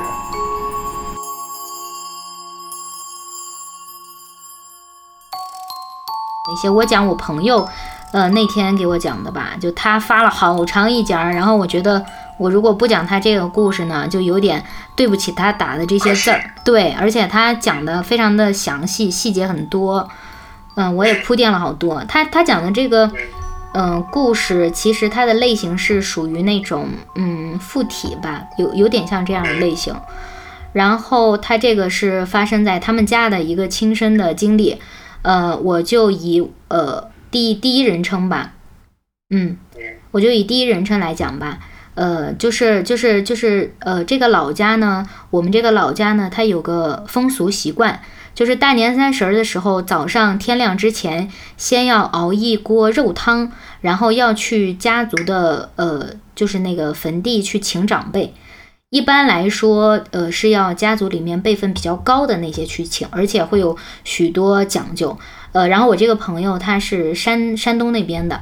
一些我讲我朋友，呃，那天给我讲的吧，就他发了好长一截儿，然后我觉得我如果不讲他这个故事呢，就有点对不起他打的这些字儿。对，而且他讲的非常的详细，细节很多。嗯，我也铺垫了好多。他他讲的这个，嗯，故事其实它的类型是属于那种嗯附体吧，有有点像这样的类型。然后他这个是发生在他们家的一个亲身的经历。呃，我就以呃第第一人称吧，嗯，我就以第一人称来讲吧。呃，就是就是就是呃，这个老家呢，我们这个老家呢，它有个风俗习惯，就是大年三十的时候，早上天亮之前，先要熬一锅肉汤，然后要去家族的呃，就是那个坟地去请长辈。一般来说，呃，是要家族里面辈分比较高的那些去请，而且会有许多讲究。呃，然后我这个朋友他是山山东那边的，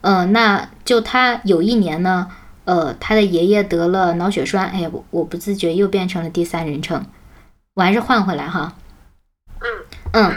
呃，那就他有一年呢。呃，他的爷爷得了脑血栓，哎，我我不自觉又变成了第三人称，我还是换回来哈。嗯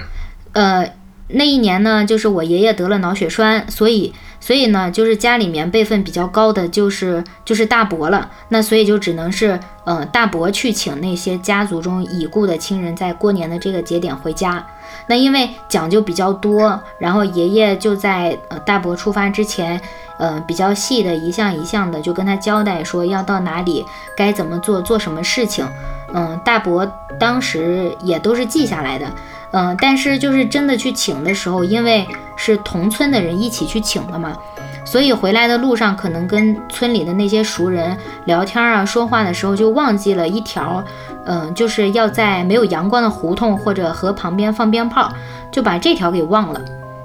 呃，那一年呢，就是我爷爷得了脑血栓，所以所以呢，就是家里面辈分比较高的就是就是大伯了，那所以就只能是呃大伯去请那些家族中已故的亲人在过年的这个节点回家。那因为讲究比较多，然后爷爷就在呃大伯出发之前。呃，比较细的一项一项的，就跟他交代说要到哪里，该怎么做，做什么事情。嗯，大伯当时也都是记下来的。嗯，但是就是真的去请的时候，因为是同村的人一起去请的嘛，所以回来的路上可能跟村里的那些熟人聊天啊、说话的时候就忘记了一条，嗯，就是要在没有阳光的胡同或者河旁边放鞭炮，就把这条给忘了。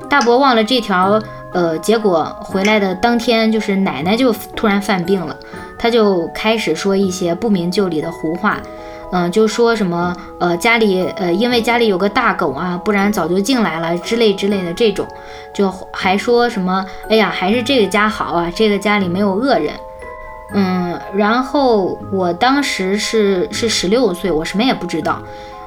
大伯忘了这条。呃，结果回来的当天，就是奶奶就突然犯病了，他就开始说一些不明就里的胡话，嗯，就说什么呃家里呃因为家里有个大狗啊，不然早就进来了之类之类的这种，就还说什么哎呀还是这个家好啊，这个家里没有恶人，嗯，然后我当时是是十六岁，我什么也不知道，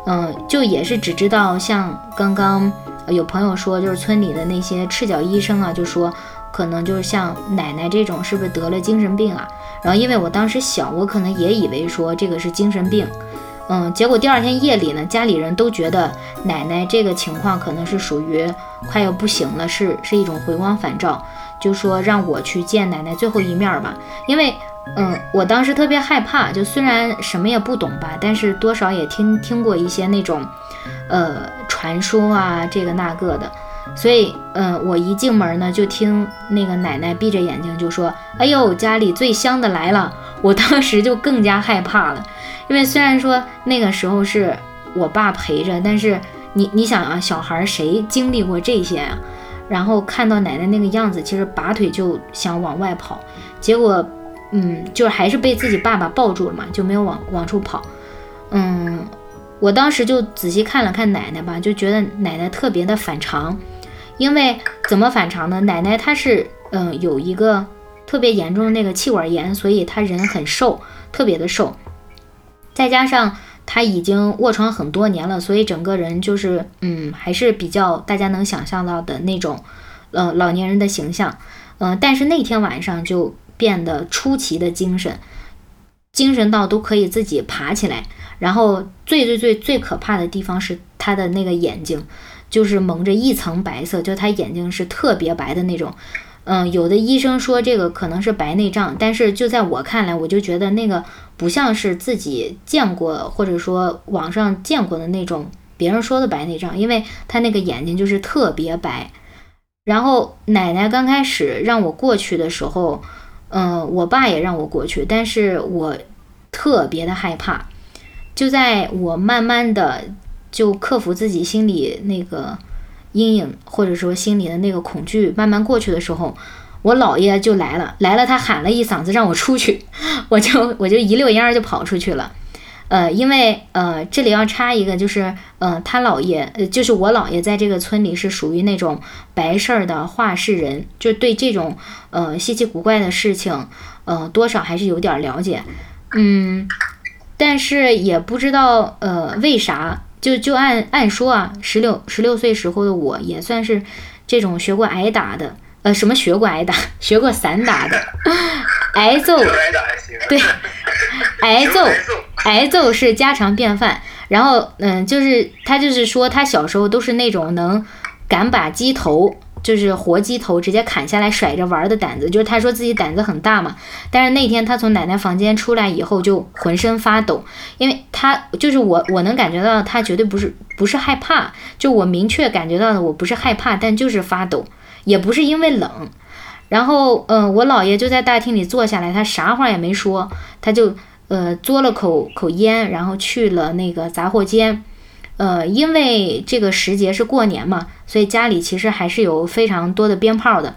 嗯，就也是只知道像刚刚。有朋友说，就是村里的那些赤脚医生啊，就说可能就是像奶奶这种，是不是得了精神病啊？然后因为我当时小，我可能也以为说这个是精神病，嗯，结果第二天夜里呢，家里人都觉得奶奶这个情况可能是属于快要不行了，是是一种回光返照，就说让我去见奶奶最后一面吧。因为，嗯，我当时特别害怕，就虽然什么也不懂吧，但是多少也听听过一些那种。呃，传说啊，这个那个的，所以，嗯，我一进门呢，就听那个奶奶闭着眼睛就说：“哎呦，家里最香的来了。”我当时就更加害怕了，因为虽然说那个时候是我爸陪着，但是你你想啊，小孩谁经历过这些啊？然后看到奶奶那个样子，其实拔腿就想往外跑，结果，嗯，就是还是被自己爸爸抱住了嘛，就没有往往出跑，嗯。我当时就仔细看了看奶奶吧，就觉得奶奶特别的反常，因为怎么反常呢？奶奶她是嗯有一个特别严重的那个气管炎，所以她人很瘦，特别的瘦，再加上她已经卧床很多年了，所以整个人就是嗯还是比较大家能想象到的那种呃老年人的形象，嗯，但是那天晚上就变得出奇的精神，精神到都可以自己爬起来。然后最最最最可怕的地方是他的那个眼睛，就是蒙着一层白色，就他眼睛是特别白的那种。嗯，有的医生说这个可能是白内障，但是就在我看来，我就觉得那个不像是自己见过或者说网上见过的那种别人说的白内障，因为他那个眼睛就是特别白。然后奶奶刚开始让我过去的时候，嗯，我爸也让我过去，但是我特别的害怕。就在我慢慢的就克服自己心里那个阴影，或者说心里的那个恐惧慢慢过去的时候，我姥爷就来了，来了，他喊了一嗓子让我出去，(laughs) 我就我就一溜烟儿就跑出去了。呃，因为呃这里要插一个，就是呃他姥爷，呃就是我姥爷在这个村里是属于那种白事儿的话事人，就对这种呃稀奇古怪的事情，呃多少还是有点了解，嗯。但是也不知道，呃，为啥？就就按按说啊，十六十六岁时候的我也算是这种学过挨打的，呃，什么学过挨打，(laughs) 学过散打的，挨揍，(laughs) 对，挨揍，挨揍是家常便饭。然后，嗯，就是他就是说他小时候都是那种能敢把鸡头。就是活鸡头直接砍下来甩着玩的胆子，就是他说自己胆子很大嘛。但是那天他从奶奶房间出来以后就浑身发抖，因为他就是我，我能感觉到他绝对不是不是害怕，就我明确感觉到的我不是害怕，但就是发抖，也不是因为冷。然后，嗯，我姥爷就在大厅里坐下来，他啥话也没说，他就呃嘬了口口烟，然后去了那个杂货间。呃，因为这个时节是过年嘛，所以家里其实还是有非常多的鞭炮的。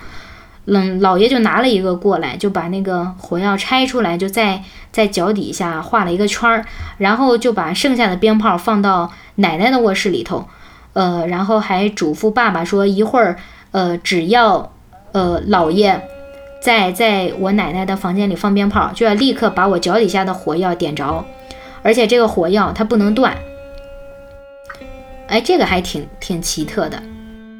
嗯，姥爷就拿了一个过来，就把那个火药拆出来，就在在脚底下画了一个圈儿，然后就把剩下的鞭炮放到奶奶的卧室里头。呃，然后还嘱咐爸爸说，一会儿，呃，只要呃姥爷在在我奶奶的房间里放鞭炮，就要立刻把我脚底下的火药点着，而且这个火药它不能断。哎，这个还挺挺奇特的，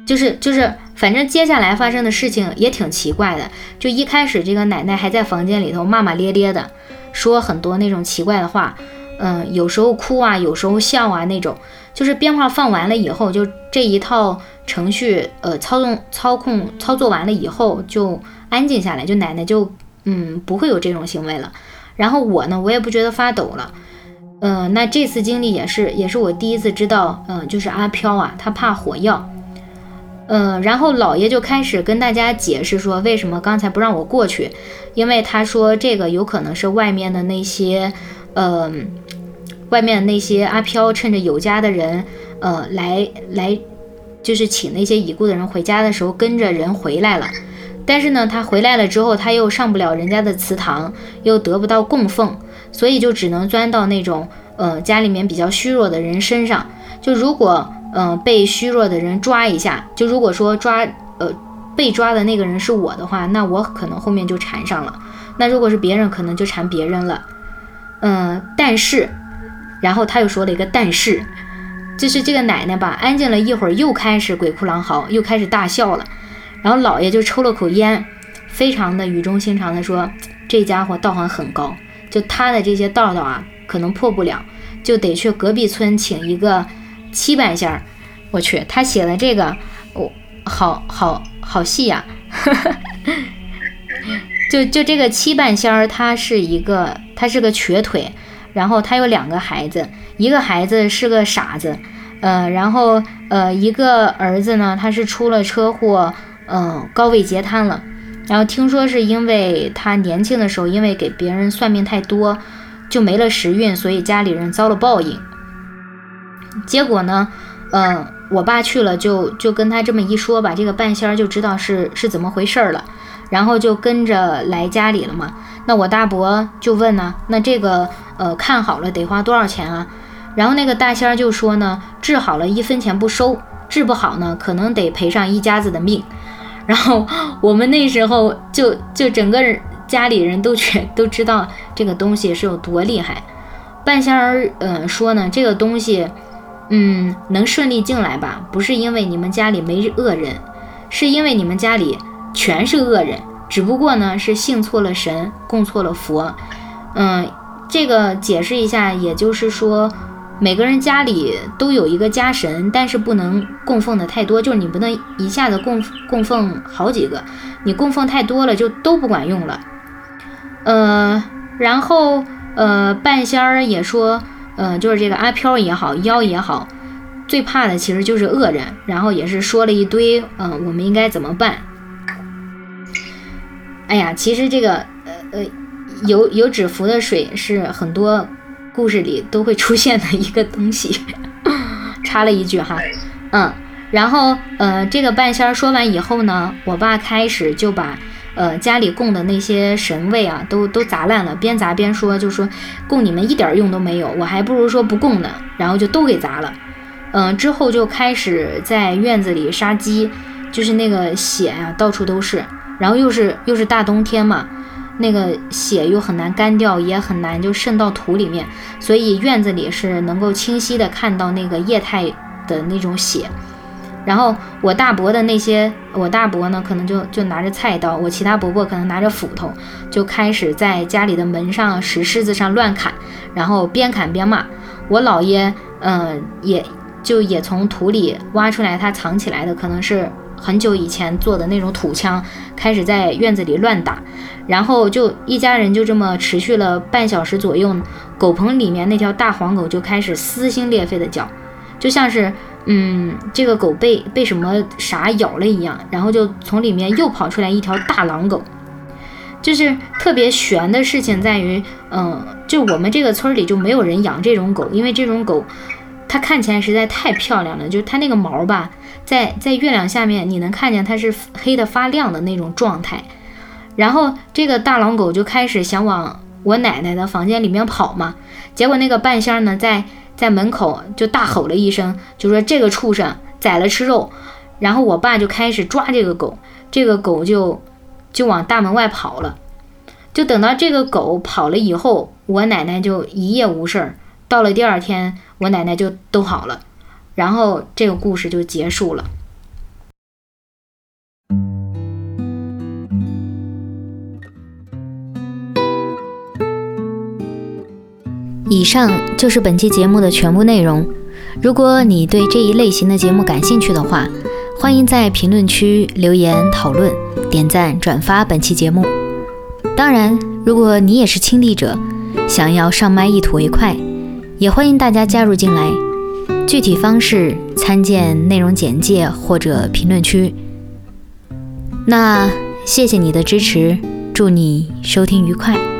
就是就是，反正接下来发生的事情也挺奇怪的。就一开始这个奶奶还在房间里头骂骂咧咧的，说很多那种奇怪的话，嗯，有时候哭啊，有时候笑啊那种。就是鞭炮放完了以后，就这一套程序，呃，操纵操控操作完了以后，就安静下来，就奶奶就嗯不会有这种行为了。然后我呢，我也不觉得发抖了。嗯，那这次经历也是，也是我第一次知道，嗯，就是阿飘啊，他怕火药。嗯，然后老爷就开始跟大家解释说，为什么刚才不让我过去，因为他说这个有可能是外面的那些，嗯，外面的那些阿飘趁着有家的人，呃，来来，就是请那些已故的人回家的时候跟着人回来了，但是呢，他回来了之后，他又上不了人家的祠堂，又得不到供奉。所以就只能钻到那种，呃，家里面比较虚弱的人身上。就如果，嗯，被虚弱的人抓一下，就如果说抓，呃，被抓的那个人是我的话，那我可能后面就缠上了。那如果是别人，可能就缠别人了。嗯，但是，然后他又说了一个但是，就是这个奶奶吧，安静了一会儿，又开始鬼哭狼嚎，又开始大笑了。然后姥爷就抽了口烟，非常的语重心长的说：“这家伙道行很高。”就他的这些道道啊，可能破不了，就得去隔壁村请一个七半仙儿。我去，他写的这个，我好好好细呀。(laughs) 就就这个七半仙儿，他是一个，他是个瘸腿，然后他有两个孩子，一个孩子是个傻子，呃，然后呃，一个儿子呢，他是出了车祸，嗯，高位截瘫了。然后听说是因为他年轻的时候，因为给别人算命太多，就没了时运，所以家里人遭了报应。结果呢，嗯，我爸去了，就就跟他这么一说吧，这个半仙儿就知道是是怎么回事了，然后就跟着来家里了嘛。那我大伯就问呢，那这个呃看好了得花多少钱啊？然后那个大仙儿就说呢，治好了一分钱不收，治不好呢，可能得赔上一家子的命。然后我们那时候就就整个家里人都全都知道这个东西是有多厉害。半仙儿嗯说呢，这个东西嗯能顺利进来吧，不是因为你们家里没恶人，是因为你们家里全是恶人，只不过呢是信错了神，供错了佛。嗯，这个解释一下，也就是说。每个人家里都有一个家神，但是不能供奉的太多，就是你不能一下子供供奉好几个，你供奉太多了就都不管用了。呃，然后呃，半仙儿也说，呃，就是这个阿飘也好，妖也好，最怕的其实就是恶人。然后也是说了一堆，嗯，我们应该怎么办？哎呀，其实这个呃呃，有有纸符的水是很多。故事里都会出现的一个东西，(laughs) 插了一句哈，嗯，然后呃，这个半仙儿说完以后呢，我爸开始就把呃家里供的那些神位啊都都砸烂了，边砸边说，就说供你们一点用都没有，我还不如说不供呢，然后就都给砸了，嗯，之后就开始在院子里杀鸡，就是那个血啊到处都是，然后又是又是大冬天嘛。那个血又很难干掉，也很难就渗到土里面，所以院子里是能够清晰的看到那个液态的那种血。然后我大伯的那些，我大伯呢可能就就拿着菜刀，我其他伯伯可能拿着斧头，就开始在家里的门上、石狮子上乱砍，然后边砍边骂。我姥爷，嗯，也就也从土里挖出来他藏起来的，可能是。很久以前做的那种土枪，开始在院子里乱打，然后就一家人就这么持续了半小时左右，狗棚里面那条大黄狗就开始撕心裂肺的叫，就像是嗯，这个狗被被什么啥咬了一样，然后就从里面又跑出来一条大狼狗。就是特别悬的事情在于，嗯，就我们这个村里就没有人养这种狗，因为这种狗它看起来实在太漂亮了，就是它那个毛吧，在在月亮下面你能看见它是黑的发亮的那种状态。然后这个大狼狗就开始想往我奶奶的房间里面跑嘛，结果那个半仙呢在。在门口就大吼了一声，就说这个畜生宰了吃肉。然后我爸就开始抓这个狗，这个狗就就往大门外跑了。就等到这个狗跑了以后，我奶奶就一夜无事儿。到了第二天，我奶奶就都好了。然后这个故事就结束了。以上就是本期节目的全部内容。如果你对这一类型的节目感兴趣的话，欢迎在评论区留言讨论、点赞、转发本期节目。当然，如果你也是亲历者，想要上麦一吐为快，也欢迎大家加入进来。具体方式参见内容简介或者评论区。那谢谢你的支持，祝你收听愉快。